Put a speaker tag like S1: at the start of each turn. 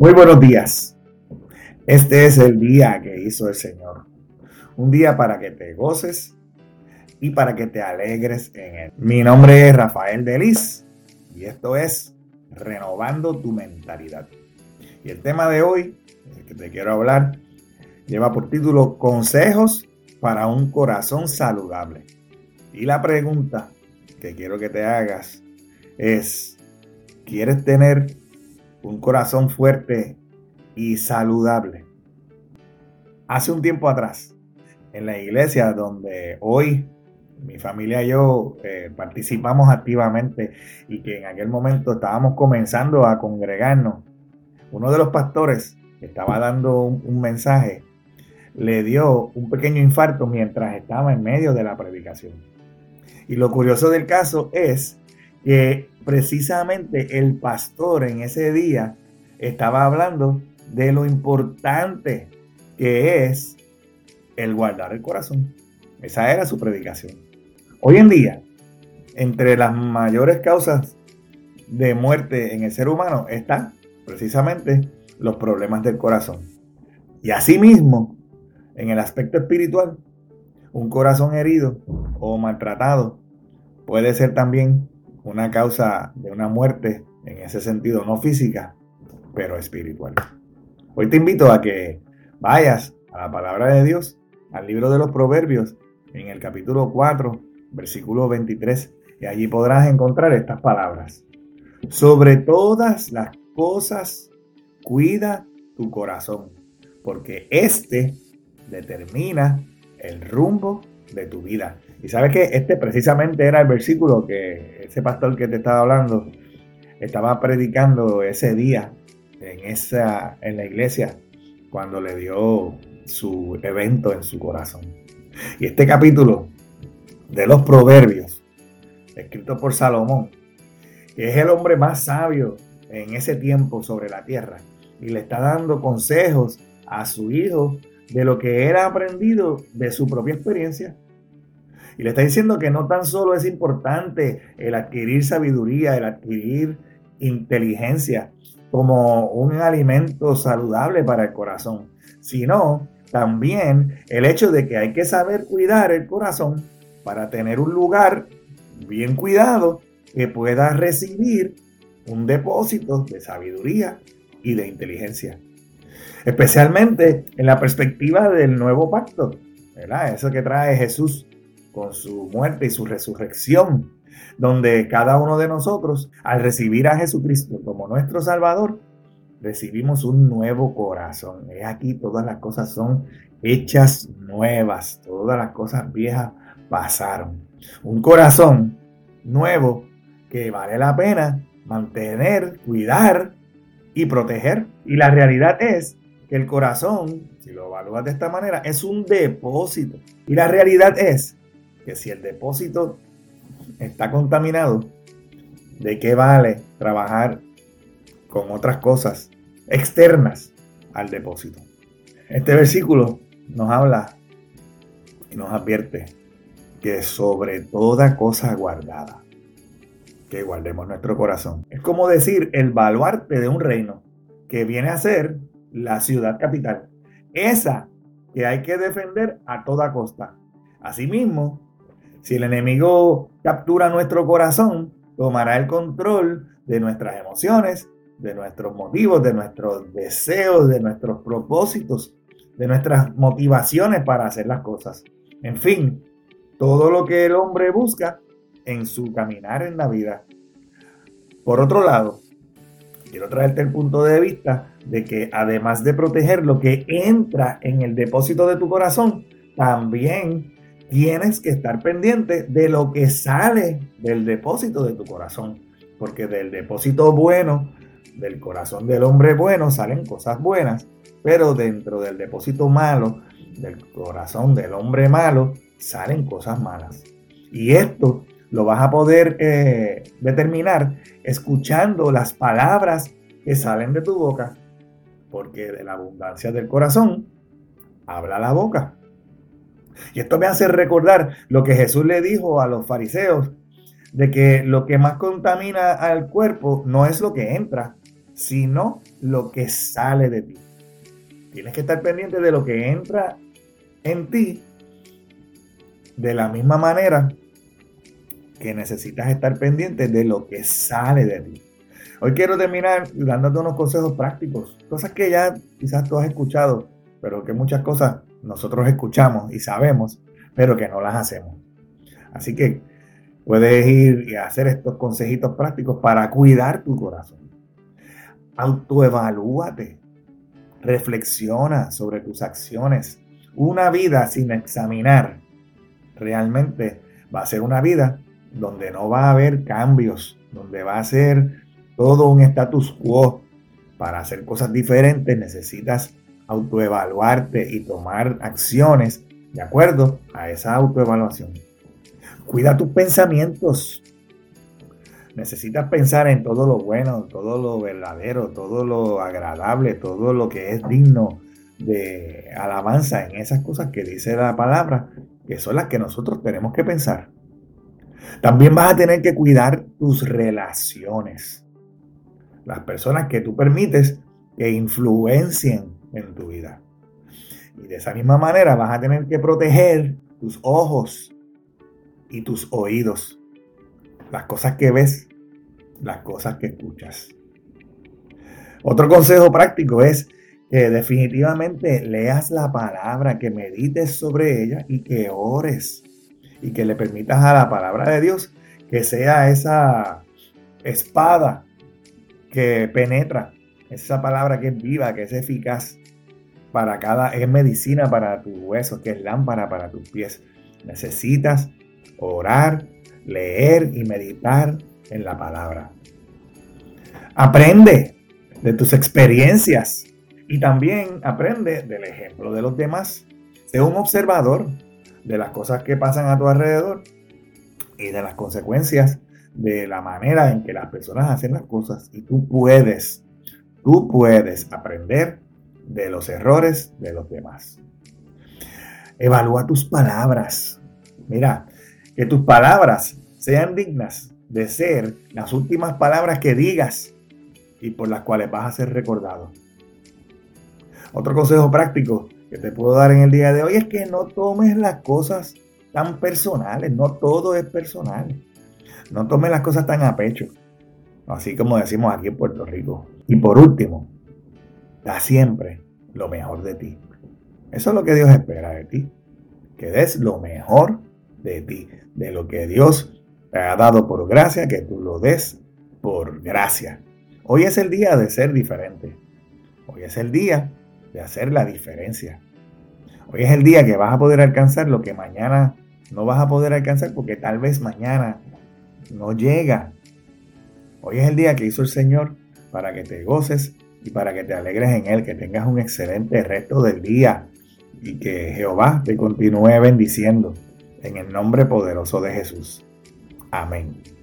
S1: Muy buenos días. Este es el día que hizo el Señor. Un día para que te goces y para que te alegres en él. Mi nombre es Rafael Delis y esto es Renovando tu mentalidad. Y el tema de hoy, el que te quiero hablar, lleva por título Consejos para un corazón saludable. Y la pregunta que quiero que te hagas es, ¿quieres tener un corazón fuerte y saludable. Hace un tiempo atrás, en la iglesia donde hoy mi familia y yo eh, participamos activamente y que en aquel momento estábamos comenzando a congregarnos, uno de los pastores estaba dando un mensaje, le dio un pequeño infarto mientras estaba en medio de la predicación. Y lo curioso del caso es que precisamente el pastor en ese día estaba hablando de lo importante que es el guardar el corazón. Esa era su predicación. Hoy en día, entre las mayores causas de muerte en el ser humano están precisamente los problemas del corazón. Y asimismo, en el aspecto espiritual, un corazón herido o maltratado puede ser también una causa de una muerte en ese sentido, no física, pero espiritual. Hoy te invito a que vayas a la palabra de Dios, al libro de los Proverbios, en el capítulo 4, versículo 23, y allí podrás encontrar estas palabras. Sobre todas las cosas, cuida tu corazón, porque éste determina el rumbo de tu vida. Y sabes que este precisamente era el versículo que ese pastor que te estaba hablando estaba predicando ese día en, esa, en la iglesia cuando le dio su evento en su corazón. Y este capítulo de los proverbios, escrito por Salomón, que es el hombre más sabio en ese tiempo sobre la tierra, y le está dando consejos a su hijo de lo que era aprendido de su propia experiencia. Y le está diciendo que no tan solo es importante el adquirir sabiduría, el adquirir inteligencia como un alimento saludable para el corazón, sino también el hecho de que hay que saber cuidar el corazón para tener un lugar bien cuidado que pueda recibir un depósito de sabiduría y de inteligencia especialmente en la perspectiva del nuevo pacto, ¿verdad? Eso que trae Jesús con su muerte y su resurrección, donde cada uno de nosotros, al recibir a Jesucristo como nuestro Salvador, recibimos un nuevo corazón. Es aquí todas las cosas son hechas nuevas, todas las cosas viejas pasaron. Un corazón nuevo que vale la pena mantener, cuidar y proteger. Y la realidad es que el corazón, si lo evalúas de esta manera, es un depósito. Y la realidad es que si el depósito está contaminado, ¿de qué vale trabajar con otras cosas externas al depósito? Este versículo nos habla y nos advierte que sobre toda cosa guardada, que guardemos nuestro corazón. Es como decir el baluarte de un reino que viene a ser la ciudad capital. Esa que hay que defender a toda costa. Asimismo, si el enemigo captura nuestro corazón, tomará el control de nuestras emociones, de nuestros motivos, de nuestros deseos, de nuestros propósitos, de nuestras motivaciones para hacer las cosas. En fin, todo lo que el hombre busca en su caminar en la vida. Por otro lado, quiero traerte el punto de vista de que además de proteger lo que entra en el depósito de tu corazón, también tienes que estar pendiente de lo que sale del depósito de tu corazón. Porque del depósito bueno, del corazón del hombre bueno, salen cosas buenas. Pero dentro del depósito malo, del corazón del hombre malo, salen cosas malas. Y esto lo vas a poder eh, determinar escuchando las palabras que salen de tu boca, porque de la abundancia del corazón habla la boca. Y esto me hace recordar lo que Jesús le dijo a los fariseos, de que lo que más contamina al cuerpo no es lo que entra, sino lo que sale de ti. Tienes que estar pendiente de lo que entra en ti de la misma manera que necesitas estar pendiente de lo que sale de ti. Hoy quiero terminar dándote unos consejos prácticos, cosas que ya quizás tú has escuchado, pero que muchas cosas nosotros escuchamos y sabemos, pero que no las hacemos. Así que puedes ir y hacer estos consejitos prácticos para cuidar tu corazón. Autoevalúate, reflexiona sobre tus acciones. Una vida sin examinar realmente va a ser una vida donde no va a haber cambios, donde va a ser todo un status quo. Para hacer cosas diferentes necesitas autoevaluarte y tomar acciones de acuerdo a esa autoevaluación. Cuida tus pensamientos. Necesitas pensar en todo lo bueno, todo lo verdadero, todo lo agradable, todo lo que es digno de alabanza en esas cosas que dice la palabra, que son las que nosotros tenemos que pensar. También vas a tener que cuidar tus relaciones. Las personas que tú permites que influencien en tu vida. Y de esa misma manera vas a tener que proteger tus ojos y tus oídos. Las cosas que ves, las cosas que escuchas. Otro consejo práctico es que definitivamente leas la palabra, que medites sobre ella y que ores y que le permitas a la palabra de Dios que sea esa espada que penetra, esa palabra que es viva, que es eficaz para cada, es medicina para tus huesos, que es lámpara para tus pies. Necesitas orar, leer y meditar en la palabra. Aprende de tus experiencias y también aprende del ejemplo de los demás. Sé un observador de las cosas que pasan a tu alrededor y de las consecuencias de la manera en que las personas hacen las cosas. Y tú puedes, tú puedes aprender de los errores de los demás. Evalúa tus palabras. Mira, que tus palabras sean dignas de ser las últimas palabras que digas y por las cuales vas a ser recordado. Otro consejo práctico que te puedo dar en el día de hoy es que no tomes las cosas tan personales, no todo es personal. No tomes las cosas tan a pecho, así como decimos aquí en Puerto Rico. Y por último, da siempre lo mejor de ti. Eso es lo que Dios espera de ti, que des lo mejor de ti, de lo que Dios te ha dado por gracia, que tú lo des por gracia. Hoy es el día de ser diferente. Hoy es el día de hacer la diferencia. Hoy es el día que vas a poder alcanzar lo que mañana no vas a poder alcanzar porque tal vez mañana no llega. Hoy es el día que hizo el Señor para que te goces y para que te alegres en Él, que tengas un excelente resto del día y que Jehová te continúe bendiciendo en el nombre poderoso de Jesús. Amén.